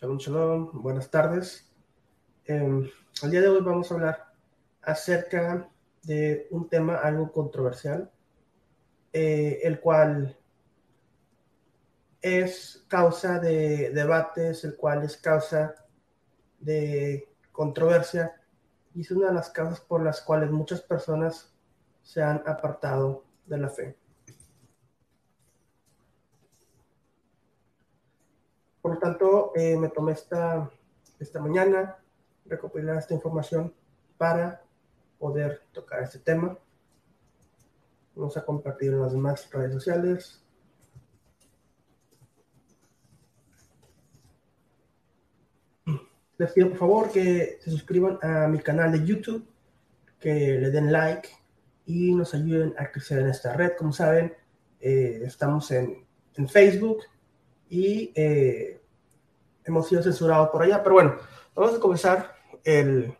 Shalom, shalom, buenas tardes. Eh, el día de hoy vamos a hablar acerca de un tema algo controversial, eh, el cual es causa de debates, el cual es causa de controversia y es una de las causas por las cuales muchas personas se han apartado de la fe. Por lo tanto, eh, me tomé esta, esta mañana recopilar esta información para poder tocar este tema. Vamos a compartir en las demás redes sociales. Les pido por favor que se suscriban a mi canal de YouTube, que le den like y nos ayuden a crecer en esta red. Como saben, eh, estamos en, en, Facebook y eh, hemos sido censurados por allá. Pero bueno, vamos a comenzar el,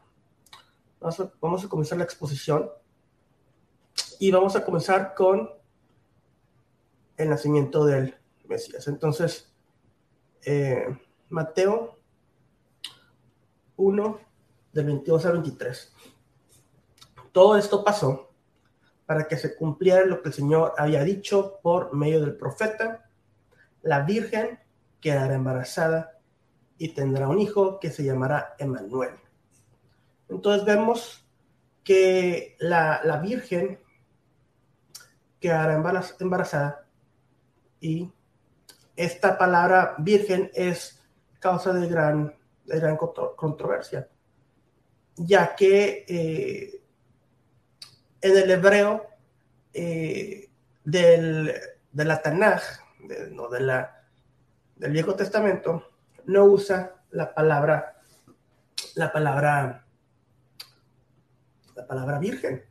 vamos a, comenzar la exposición y vamos a comenzar con el nacimiento del Mesías. Entonces, eh, Mateo 1, del 22 al 23. Todo esto pasó para que se cumpliera lo que el Señor había dicho por medio del profeta. La Virgen quedará embarazada y tendrá un hijo que se llamará Emanuel. Entonces vemos que la, la Virgen quedará embarazada y esta palabra virgen es causa de gran, de gran controversia, ya que eh, en el hebreo eh, del, de la Tanaj, de, no, de la, del Viejo Testamento, no usa la palabra, la palabra la palabra virgen.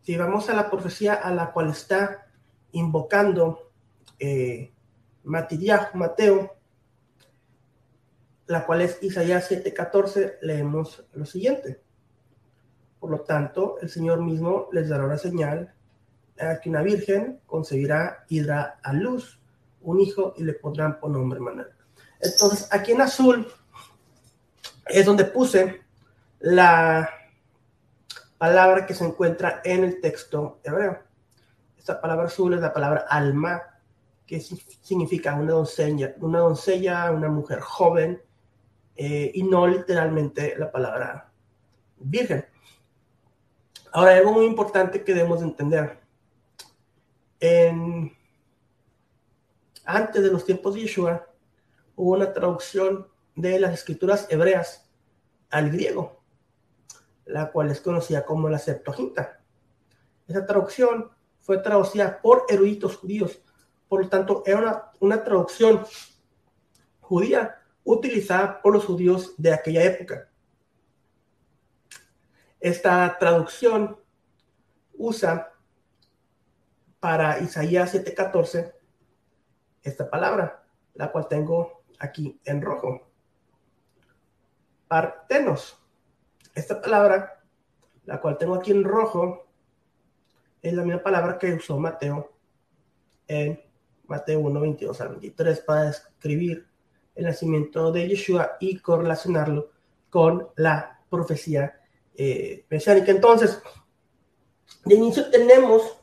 Si vamos a la profecía a la cual está invocando eh, Mateo, la cual es Isaías 7:14, leemos lo siguiente. Por lo tanto, el Señor mismo les dará una señal a que una virgen concebirá y dará a luz un hijo y le pondrán por nombre Manuel. Entonces, aquí en azul es donde puse la palabra que se encuentra en el texto hebreo. Esta palabra azul es la palabra alma, que significa una doncella, una doncella, una mujer joven, eh, y no literalmente la palabra virgen. Ahora, algo muy importante que debemos entender. En, antes de los tiempos de Yeshua, hubo una traducción de las escrituras hebreas al griego la cual es conocida como la Septuaginta. Esa traducción fue traducida por eruditos judíos, por lo tanto era una, una traducción judía utilizada por los judíos de aquella época. Esta traducción usa para Isaías 7:14 esta palabra, la cual tengo aquí en rojo. Partenos esta palabra, la cual tengo aquí en rojo, es la misma palabra que usó Mateo en Mateo 1, 22 al 23 para describir el nacimiento de Yeshua y correlacionarlo con la profecía eh, mesiánica. Entonces, de inicio tenemos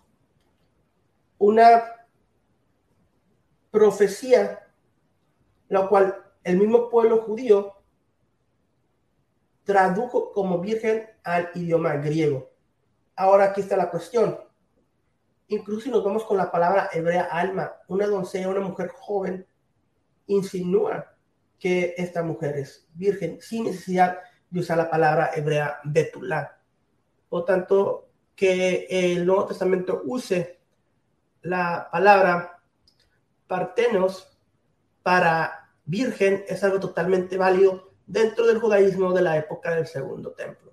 una profecía, la cual el mismo pueblo judío tradujo como virgen al idioma griego. Ahora aquí está la cuestión. Incluso si nos vamos con la palabra hebrea alma, una doncella, una mujer joven, insinúa que esta mujer es virgen sin necesidad de usar la palabra hebrea betulá. Por tanto, que el Nuevo Testamento use la palabra partenos para virgen es algo totalmente válido dentro del judaísmo de la época del segundo templo.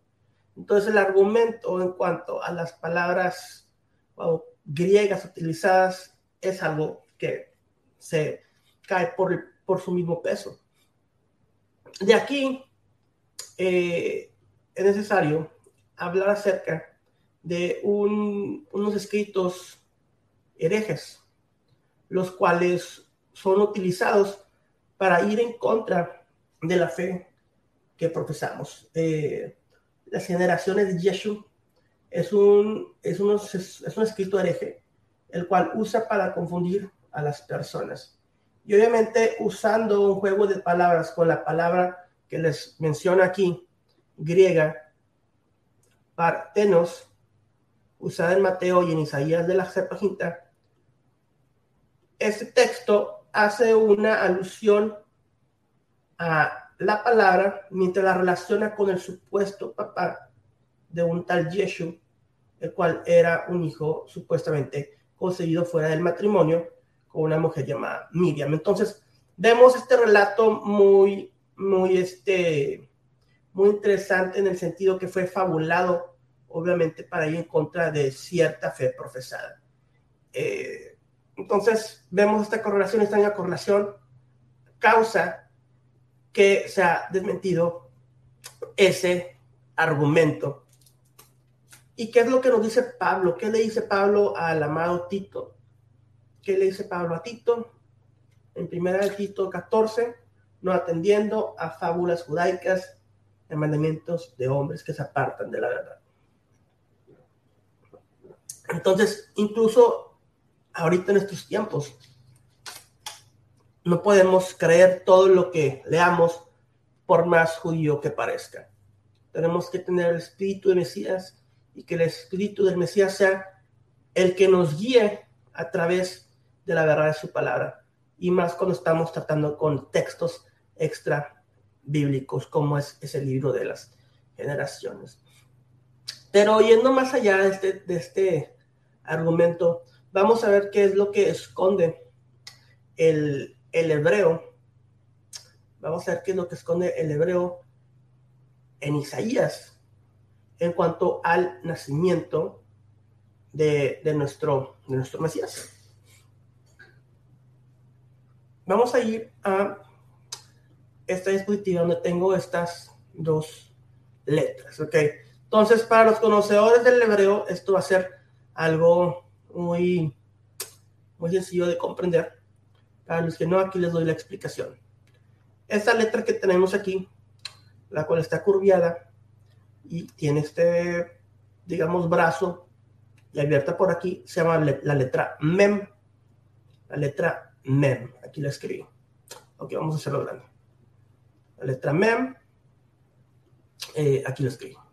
Entonces el argumento en cuanto a las palabras griegas utilizadas es algo que se cae por, por su mismo peso. De aquí eh, es necesario hablar acerca de unos escritos herejes, los cuales son utilizados para ir en contra de la fe que profesamos. Eh, las generaciones de Yeshua es un, es, es un escrito hereje, el cual usa para confundir a las personas. Y obviamente usando un juego de palabras con la palabra que les menciono aquí, griega, partenos, usada en Mateo y en Isaías de la Septuaginta, este texto hace una alusión a la palabra mientras la relaciona con el supuesto papá de un tal Yeshua, el cual era un hijo supuestamente concebido fuera del matrimonio con una mujer llamada Miriam. Entonces, vemos este relato muy, muy, este, muy interesante en el sentido que fue fabulado, obviamente, para ir en contra de cierta fe profesada. Eh, entonces, vemos esta correlación, esta correlación causa que se ha desmentido ese argumento ¿Y qué es lo que nos dice Pablo? ¿Qué le dice Pablo al amado Tito? ¿Qué le dice Pablo a Tito? En primera de Tito 14, no atendiendo a fábulas judaicas de mandamientos de hombres que se apartan de la verdad. Entonces, incluso ahorita en estos tiempos, no podemos creer todo lo que leamos por más judío que parezca. Tenemos que tener el espíritu de Mesías y que el Espíritu del Mesías sea el que nos guíe a través de la verdad de su palabra. Y más cuando estamos tratando con textos extra bíblicos, como es ese libro de las generaciones. Pero yendo más allá de este, de este argumento, vamos a ver qué es lo que esconde el, hebreo. Vamos a ver qué es lo que esconde el hebreo en Isaías en cuanto al nacimiento de, nuestro, de nuestro Mesías. Vamos a ir a esta dispositiva donde tengo estas dos letras, ¿ok? Entonces, para los conocedores del hebreo, esto va a ser algo muy, muy sencillo de comprender. Para los que no, aquí les doy la explicación. Esta letra que tenemos aquí, la cual está curviada, y tiene este, digamos, brazo y abierta por aquí, se llama la letra MEM. La letra MEM, aquí la escribo. Ok, vamos a hacerlo grande. La letra MEM, eh, aquí la escribo.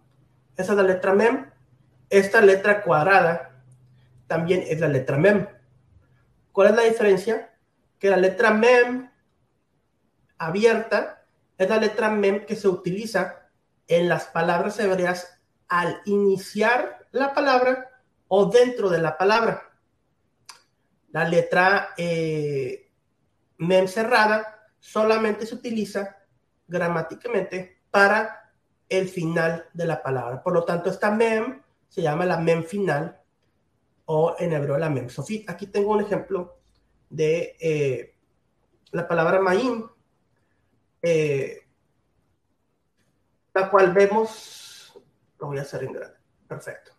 Esa es la letra MEM. Esta letra cuadrada también es la letra MEM. ¿Cuál es la diferencia? Que la letra MEM abierta es la letra MEM que se utiliza en las palabras hebreas al iniciar la palabra o dentro de la palabra. La letra eh, mem cerrada solamente se utiliza gramáticamente para el final de la palabra. Por lo tanto, esta mem se llama la mem final o en hebreo la mem sofit. Aquí tengo un ejemplo de eh, la palabra maim. Eh, la cual vemos, lo voy a hacer en grande, perfecto.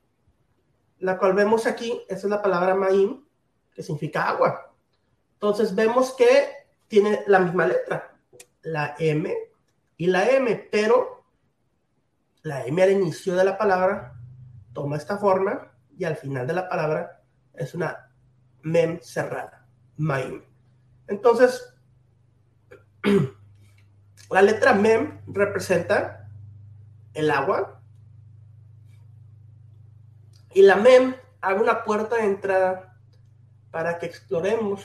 La cual vemos aquí, esa es la palabra maim, que significa agua. Entonces vemos que tiene la misma letra, la M y la M, pero la M al inicio de la palabra toma esta forma y al final de la palabra es una mem cerrada, maim. Entonces, la letra mem representa el agua. Y la MEM abre una puerta de entrada para que exploremos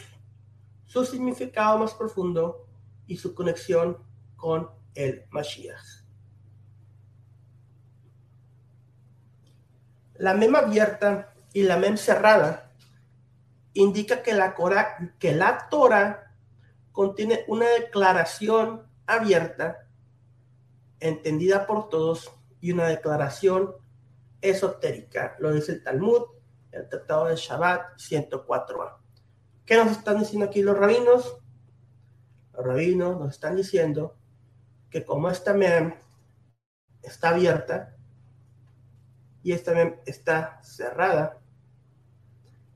su significado más profundo y su conexión con el Mashiach. La mem abierta y la mem cerrada indica que la, que la Torah contiene una declaración abierta entendida por todos y una declaración esotérica. Lo dice el Talmud, el Tratado de Shabbat 104a. ¿Qué nos están diciendo aquí los rabinos? Los rabinos nos están diciendo que como esta mem está abierta y esta mem está cerrada,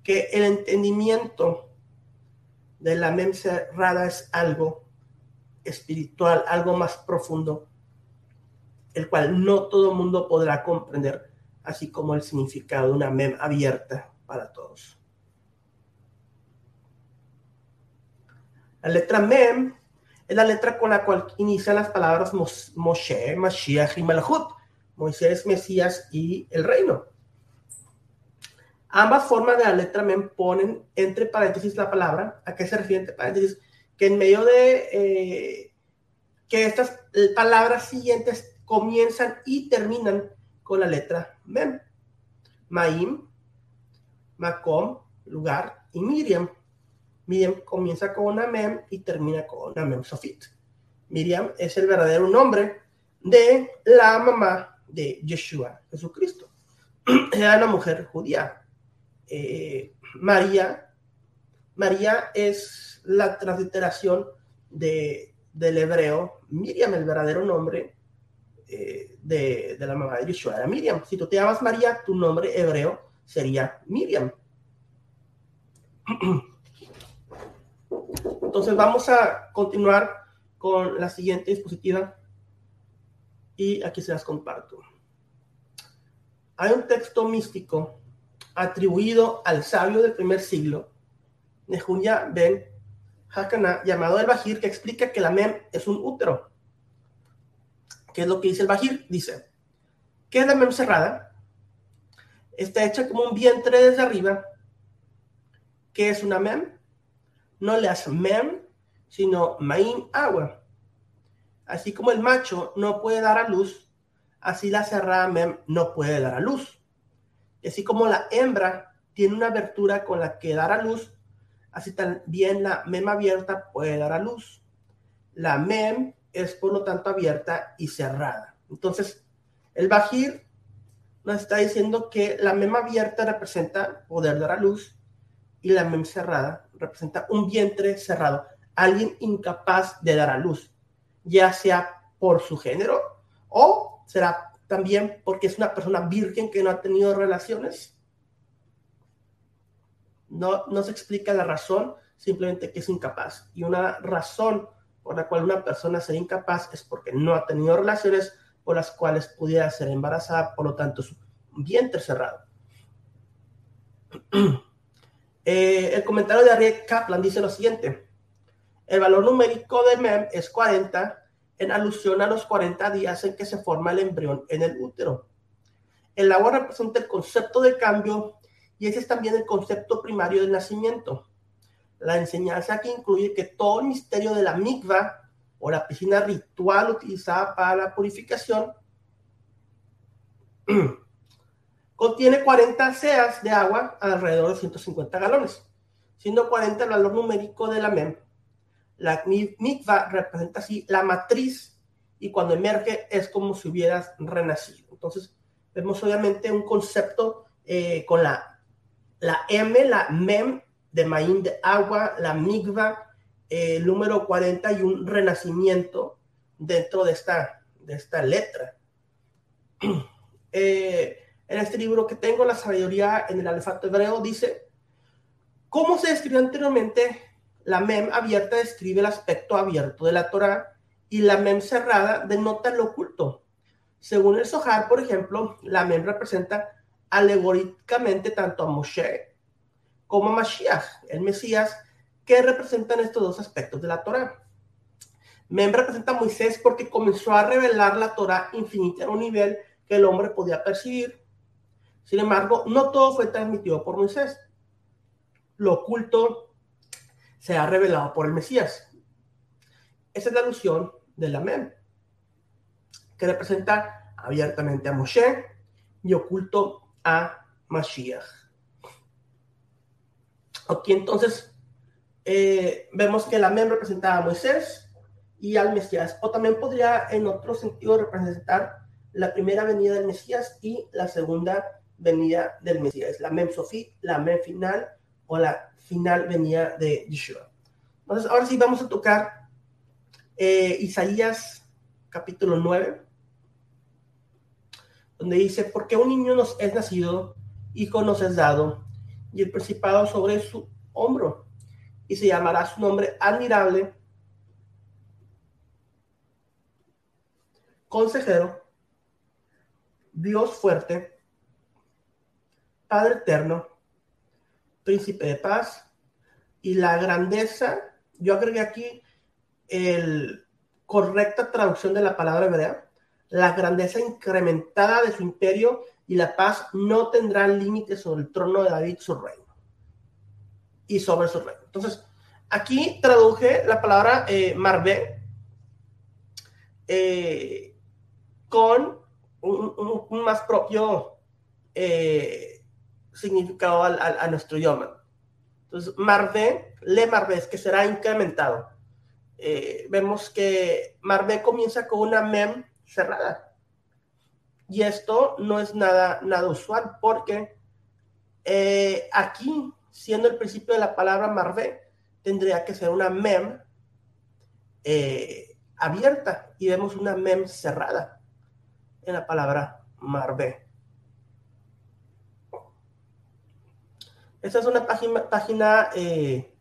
que el entendimiento de la mem cerrada es algo espiritual, algo más profundo, el cual no todo mundo podrá comprender, así como el significado de una mem abierta para todos. La letra mem es la letra con la cual inician las palabras Moshe, Mashiach y Malachut, Moisés, Mesías y el reino. Ambas formas de la letra mem ponen entre paréntesis la palabra. ¿A qué se refiere entre paréntesis? Que en medio de eh, que estas palabras siguientes comienzan y terminan con la letra mem. Maim, Macom, lugar y Miriam. Miriam comienza con una mem y termina con una mem sofit. Miriam es el verdadero nombre de la mamá de Yeshua, Jesucristo. Era una mujer judía. Eh, María, María es la transliteración de, del hebreo. Miriam, el verdadero nombre eh, de, de, la mamá de Yeshua, era Miriam. Si tú te llamas María, tu nombre hebreo sería Miriam. Entonces vamos a continuar con la siguiente dispositiva aquí se las comparto. Hay un texto místico atribuido al sabio del primer siglo, Nehunya ben Hakana, llamado el Bajir, que explica que la mem es un útero. ¿Qué es lo que dice el Bajir? Dice, ¿qué es la mem cerrada? Está hecha como un vientre desde arriba. ¿Qué es una mem? no le mem, sino maim agua. Así como el macho no puede dar a luz, así la cerrada mem no puede dar a luz. Y así como la hembra tiene una abertura con la que dar a luz, así también la mem abierta puede dar a luz. La mem es por lo tanto abierta y cerrada. Entonces, el bajir nos está diciendo que la mem abierta representa poder dar a luz y la mem cerrada representa un vientre cerrado, alguien incapaz de dar a luz, ya sea por su género o será también porque es una persona virgen que no ha tenido relaciones. No, no se explica la razón, simplemente que es incapaz. Y una razón por la cual una persona sea incapaz es porque no ha tenido relaciones por las cuales pudiera ser embarazada, por lo tanto, su vientre cerrado. Eh, el comentario de Ariel Kaplan dice lo siguiente. El valor numérico de MEM es 40 en alusión a los 40 días en que se forma el embrión en el útero. El agua representa el concepto de cambio y ese es también el concepto primario del nacimiento. La enseñanza que incluye que todo el misterio de la mikva o la piscina ritual utilizada para la purificación Contiene 40 seas de agua, alrededor de 150 galones, siendo 40 el valor numérico de la MEM. La mikva representa así la matriz y cuando emerge es como si hubieras renacido. Entonces, vemos obviamente un concepto eh, con la, la M, la MEM de Maín de agua, la mikva, eh, número 40 y un renacimiento dentro de esta, de esta letra. eh, en este libro que tengo, La sabiduría en el alfabeto hebreo, dice, ¿cómo se describió anteriormente? La mem abierta describe el aspecto abierto de la Torah y la mem cerrada denota lo oculto. Según el Zohar, por ejemplo, la mem representa alegóricamente tanto a Moshe como a Mashiach, el Mesías, que representan estos dos aspectos de la Torah. Mem representa a Moisés porque comenzó a revelar la Torah infinita a un nivel que el hombre podía percibir sin embargo, no todo fue transmitido por Moisés. Lo oculto se ha revelado por el Mesías. Esa es la alusión del Amén, que representa abiertamente a Moshe y oculto a Mashiach. Aquí entonces eh, vemos que el Amén representa a Moisés y al Mesías, o también podría en otro sentido representar la primera venida del Mesías y la segunda venida del Mesías, la Mem Sofi, la Mem final o la final venida de Yeshua. Entonces, ahora sí vamos a tocar eh, Isaías capítulo 9, donde dice, porque un niño nos es nacido, hijo nos es dado, y el principado sobre su hombro, y se llamará su nombre admirable, consejero, Dios fuerte, Padre eterno, príncipe de paz, y la grandeza, yo agregué aquí el correcta traducción de la palabra hebrea, la grandeza incrementada de su imperio y la paz no tendrán límites sobre el trono de David, su reino, y sobre su reino. Entonces, aquí traduje la palabra eh, eh, con un, más propio eh, significado a nuestro idioma. Entonces, Marvé, le Marvé, es que será incrementado. Eh, vemos que Marvé comienza con una mem cerrada. Y esto no es nada, nada usual porque eh, aquí, siendo el principio de la palabra Marvé, tendría que ser una mem eh, abierta y vemos una mem cerrada en la palabra Marvé. Esta es una página, página eh,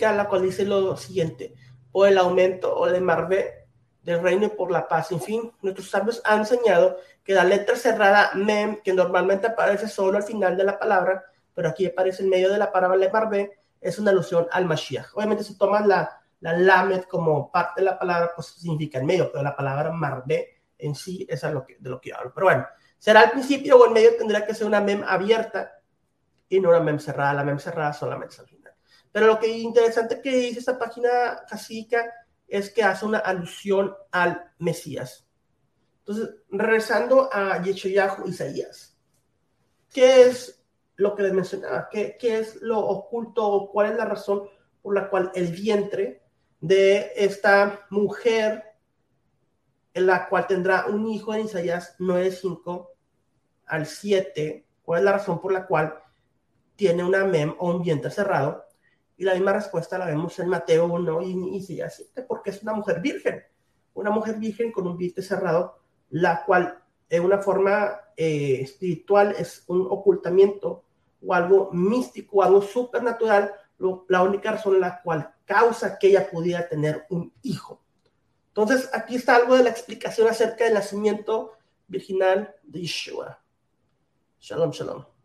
la cual dice lo siguiente, por el aumento o el marvé del reino por la paz. En fin, nuestros sabios han enseñado que la letra cerrada mem, que normalmente aparece solo al final de la palabra, pero aquí aparece en medio de la palabra le marvé, es una alusión al Mashiach. Obviamente si toman la, la lamed como parte de la palabra, pues significa en medio, pero la palabra marvé en sí es lo que, de lo que hablo. Pero bueno, será al principio o en medio tendría que ser una mem abierta y no una mem cerrada, la mem cerrada solamente al final. Pero lo que interesante que dice esta página casica es que hace una alusión al Mesías. Entonces, regresando a Yeshayahu Isaías, ¿qué es lo que les mencionaba? ¿Qué, ¿Qué es lo oculto cuál es la razón por la cual el vientre de esta mujer en la cual tendrá un hijo en Isaías 9.5 al 7, cuál es la razón por la cual tiene una mem o un vientre cerrado. Y la misma respuesta la vemos en Mateo 1 y, y sigue así, porque es una mujer virgen, una mujer virgen con un vientre cerrado, la cual en una forma eh, espiritual es un ocultamiento o algo místico, algo supernatural, la única razón la cual causa que ella pudiera tener un hijo. Entonces, aquí está algo de la explicación acerca del nacimiento virginal de Yeshua. Shalom, shalom.